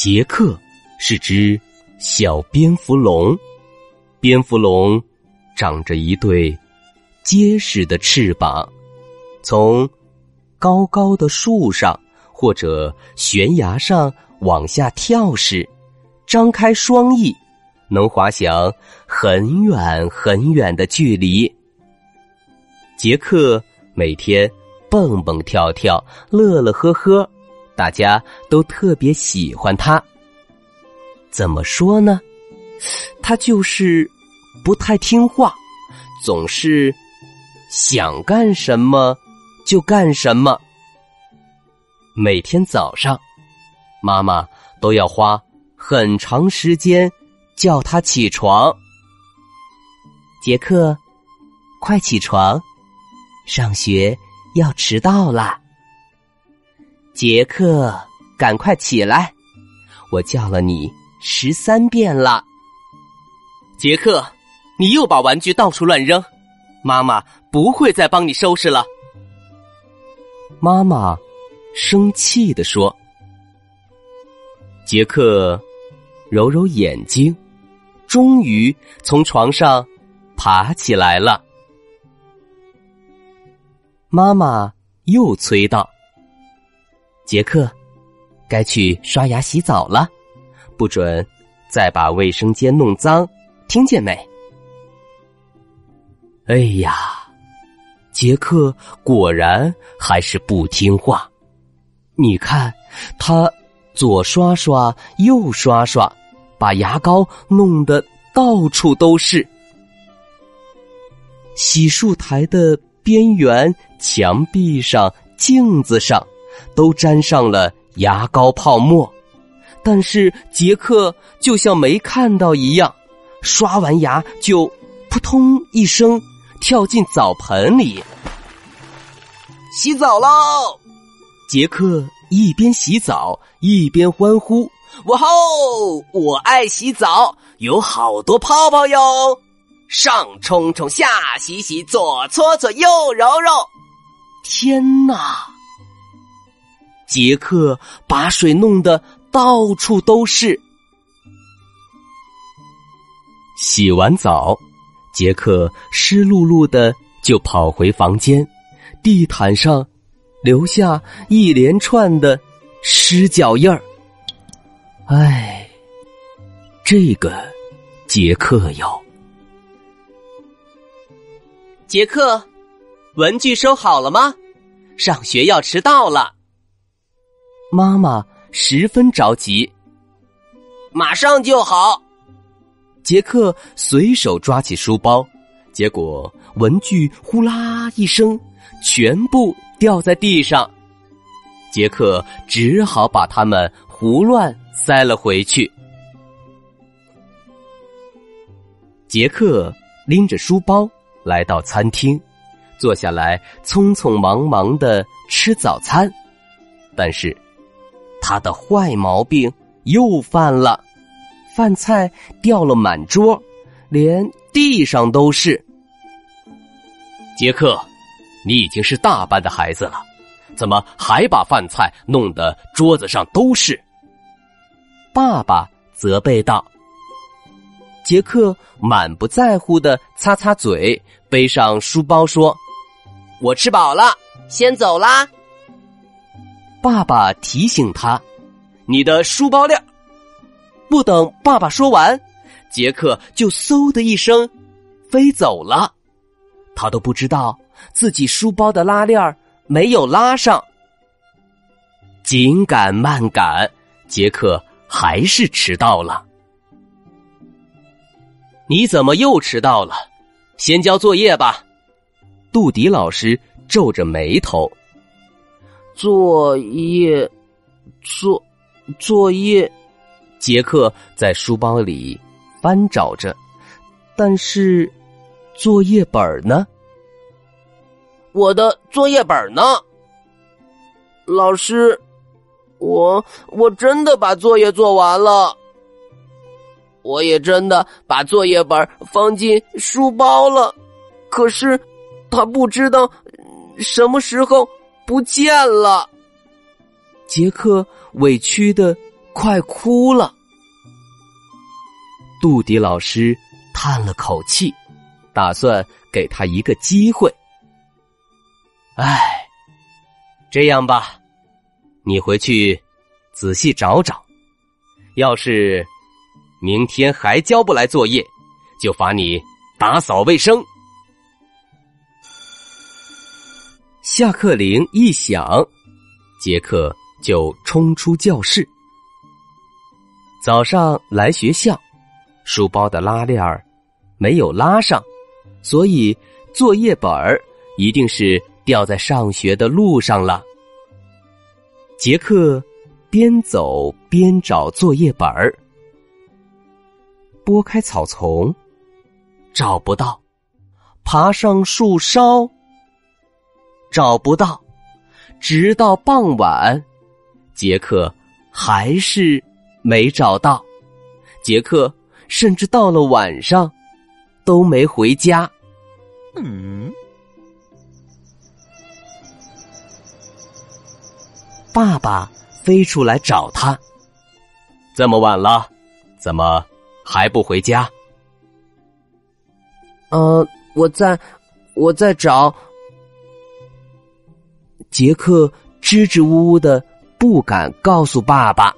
杰克是只小蝙蝠龙，蝙蝠龙长着一对结实的翅膀，从高高的树上或者悬崖上往下跳时，张开双翼，能滑翔很远很远的距离。杰克每天蹦蹦跳跳，乐乐呵呵。大家都特别喜欢他。怎么说呢？他就是不太听话，总是想干什么就干什么。每天早上，妈妈都要花很长时间叫他起床。杰克，快起床，上学要迟到了。杰克，赶快起来！我叫了你十三遍了。杰克，你又把玩具到处乱扔，妈妈不会再帮你收拾了。妈妈生气的说。杰克揉揉眼睛，终于从床上爬起来了。妈妈又催道。杰克，该去刷牙洗澡了，不准再把卫生间弄脏，听见没？哎呀，杰克果然还是不听话。你看，他左刷刷，右刷刷，把牙膏弄得到处都是。洗漱台的边缘、墙壁上、镜子上。都沾上了牙膏泡沫，但是杰克就像没看到一样，刷完牙就扑通一声跳进澡盆里，洗澡喽！杰克一边洗澡一边欢呼：“哇吼！我爱洗澡，有好多泡泡哟！上冲冲，下洗洗，左搓搓，右揉揉。天哪！”杰克把水弄得到处都是。洗完澡，杰克湿漉漉的就跑回房间，地毯上留下一连串的湿脚印儿。唉，这个杰克哟，杰克，文具收好了吗？上学要迟到了。妈妈十分着急，马上就好。杰克随手抓起书包，结果文具呼啦一声，全部掉在地上。杰克只好把它们胡乱塞了回去。杰克拎着书包来到餐厅，坐下来，匆匆忙忙的吃早餐，但是。他的坏毛病又犯了，饭菜掉了满桌，连地上都是。杰克，你已经是大班的孩子了，怎么还把饭菜弄得桌子上都是？爸爸责备道。杰克满不在乎的擦擦嘴，背上书包说：“我吃饱了，先走啦。”爸爸提醒他：“你的书包链。”不等爸爸说完，杰克就嗖的一声飞走了。他都不知道自己书包的拉链没有拉上。紧赶慢赶，杰克还是迟到了。你怎么又迟到了？先交作业吧。杜迪老师皱着眉头。作业，作作业。杰克在书包里翻找着，但是作业本呢？我的作业本呢？老师，我我真的把作业做完了，我也真的把作业本放进书包了，可是他不知道什么时候不见了。杰克委屈的快哭了。杜迪老师叹了口气，打算给他一个机会。唉，这样吧，你回去仔细找找，要是明天还交不来作业，就罚你打扫卫生。下课铃一响，杰克就冲出教室。早上来学校。书包的拉链儿没有拉上，所以作业本儿一定是掉在上学的路上了。杰克边走边找作业本儿，拨开草丛，找不到；爬上树梢，找不到。直到傍晚，杰克还是没找到。杰克。甚至到了晚上，都没回家。嗯，爸爸飞出来找他。这么晚了，怎么还不回家？呃，我在，我在找。杰克支支吾吾的，不敢告诉爸爸。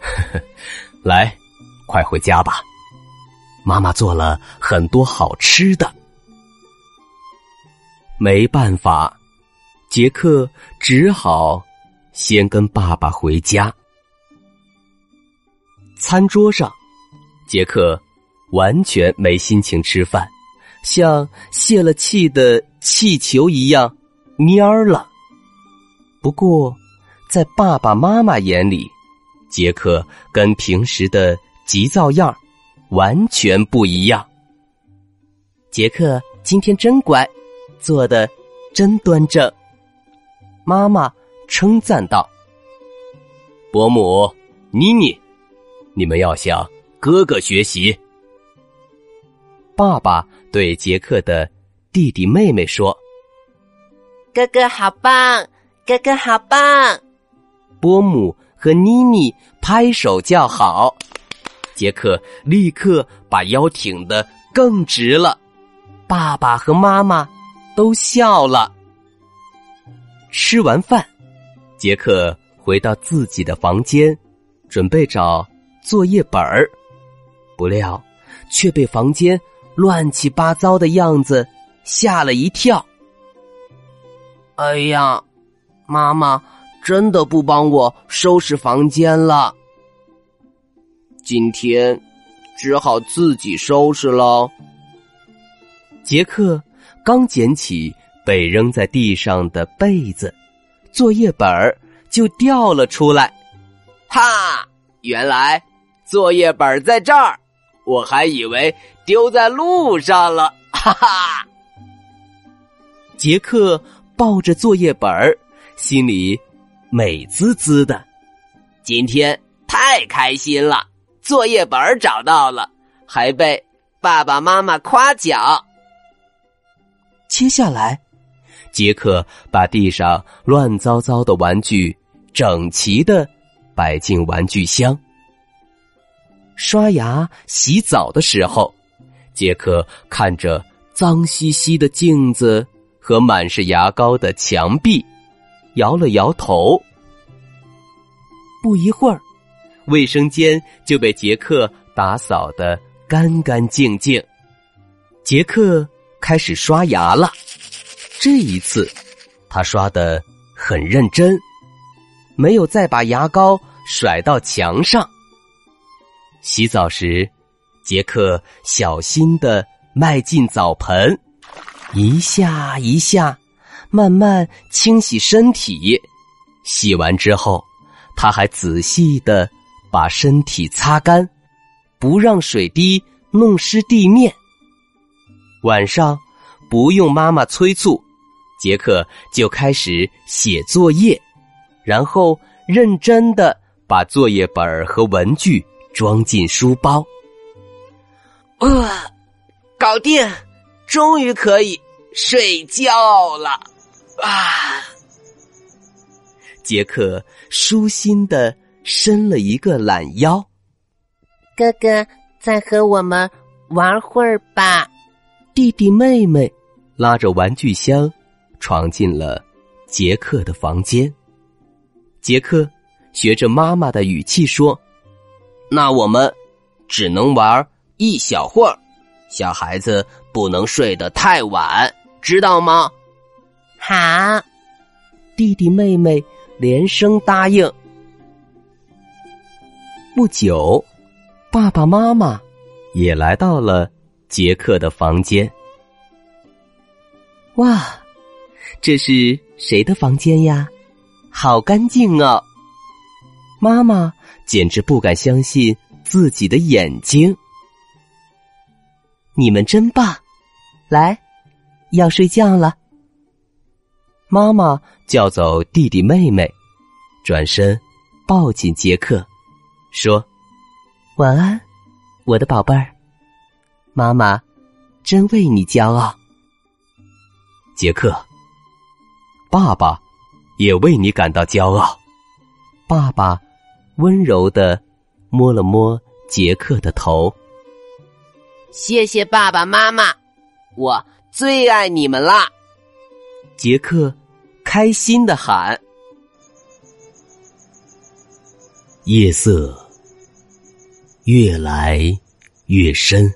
来，快回家吧！妈妈做了很多好吃的。没办法，杰克只好先跟爸爸回家。餐桌上，杰克完全没心情吃饭，像泄了气的气球一样蔫儿了。不过，在爸爸妈妈眼里，杰克跟平时的急躁样完全不一样。杰克今天真乖，做的真端正。妈妈称赞道：“伯母，妮妮，你们要向哥哥学习。”爸爸对杰克的弟弟妹妹说：“哥哥好棒，哥哥好棒。”波姆。和妮妮拍手叫好，杰克立刻把腰挺得更直了。爸爸和妈妈都笑了。吃完饭，杰克回到自己的房间，准备找作业本儿，不料却被房间乱七八糟的样子吓了一跳。哎呀，妈妈！真的不帮我收拾房间了，今天只好自己收拾喽。杰克刚捡起被扔在地上的被子，作业本儿就掉了出来。哈，原来作业本在这儿，我还以为丢在路上了。哈哈，杰克抱着作业本儿，心里。美滋滋的，今天太开心了！作业本找到了，还被爸爸妈妈夸奖。接下来，杰克把地上乱糟糟的玩具整齐的摆进玩具箱。刷牙、洗澡的时候，杰克看着脏兮兮的镜子和满是牙膏的墙壁。摇了摇头，不一会儿，卫生间就被杰克打扫的干干净净。杰克开始刷牙了，这一次他刷的很认真，没有再把牙膏甩到墙上。洗澡时，杰克小心的迈进澡盆，一下一下，慢慢清洗身体。洗完之后，他还仔细的把身体擦干，不让水滴弄湿地面。晚上不用妈妈催促，杰克就开始写作业，然后认真的把作业本和文具装进书包。哇，搞定！终于可以睡觉了啊！杰克舒心的伸了一个懒腰。哥哥，再和我们玩会儿吧。弟弟妹妹拉着玩具箱，闯进了杰克的房间。杰克学着妈妈的语气说：“那我们只能玩一小会儿。”小孩子不能睡得太晚，知道吗？好，弟弟妹妹连声答应。不久，爸爸妈妈也来到了杰克的房间。哇，这是谁的房间呀？好干净啊！妈妈简直不敢相信自己的眼睛。你们真棒！来，要睡觉了。妈妈叫走弟弟妹妹，转身抱紧杰克，说：“晚安，我的宝贝儿。妈妈真为你骄傲。”杰克，爸爸也为你感到骄傲。爸爸温柔的摸了摸杰克的头。谢谢爸爸妈妈，我最爱你们啦！杰克开心的喊。夜色越来越深，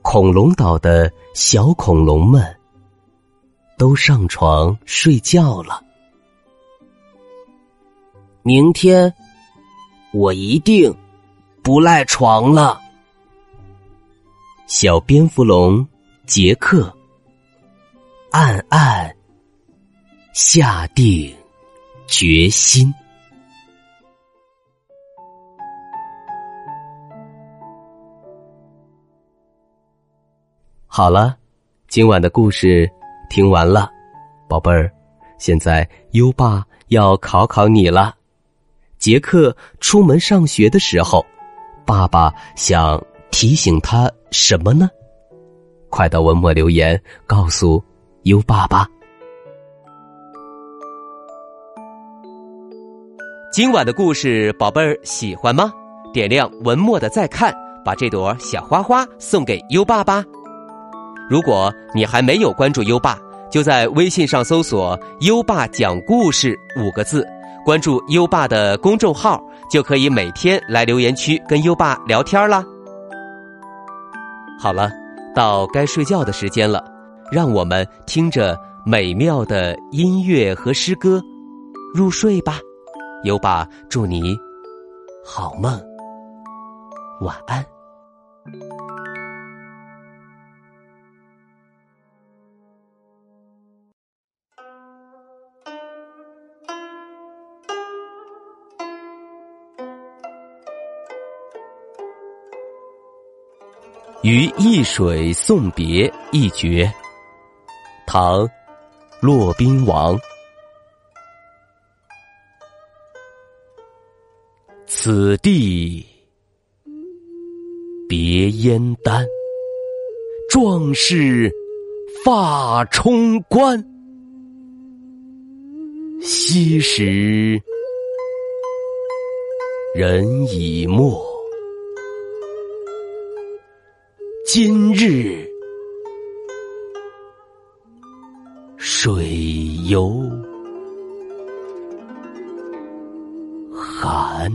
恐龙岛的小恐龙们都上床睡觉了。明天我一定不赖床了。小蝙蝠龙杰克暗暗下定决心。好了，今晚的故事听完了，宝贝儿，现在优爸要考考你了。杰克出门上学的时候，爸爸想。提醒他什么呢？快到文末留言告诉优爸吧。今晚的故事，宝贝儿喜欢吗？点亮文末的再看，把这朵小花花送给优爸吧。如果你还没有关注优爸，就在微信上搜索“优爸讲故事”五个字，关注优爸的公众号，就可以每天来留言区跟优爸聊天啦。好了，到该睡觉的时间了，让我们听着美妙的音乐和诗歌入睡吧。优爸祝你好梦，晚安。于易水送别一绝，唐·骆宾王。此地别燕丹，壮士发冲冠。昔时人已没。今日水犹寒，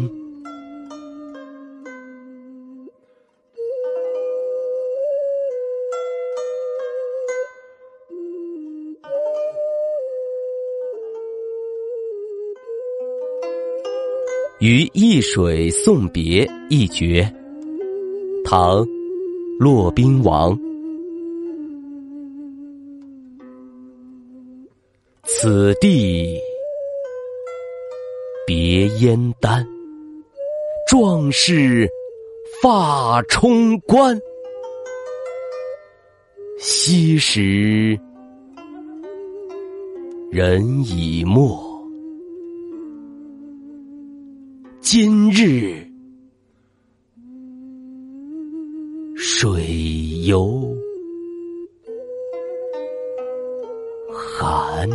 于易水送别一绝，唐。骆宾王。此地别燕丹壮士发冲冠昔时人已没。今日水犹寒。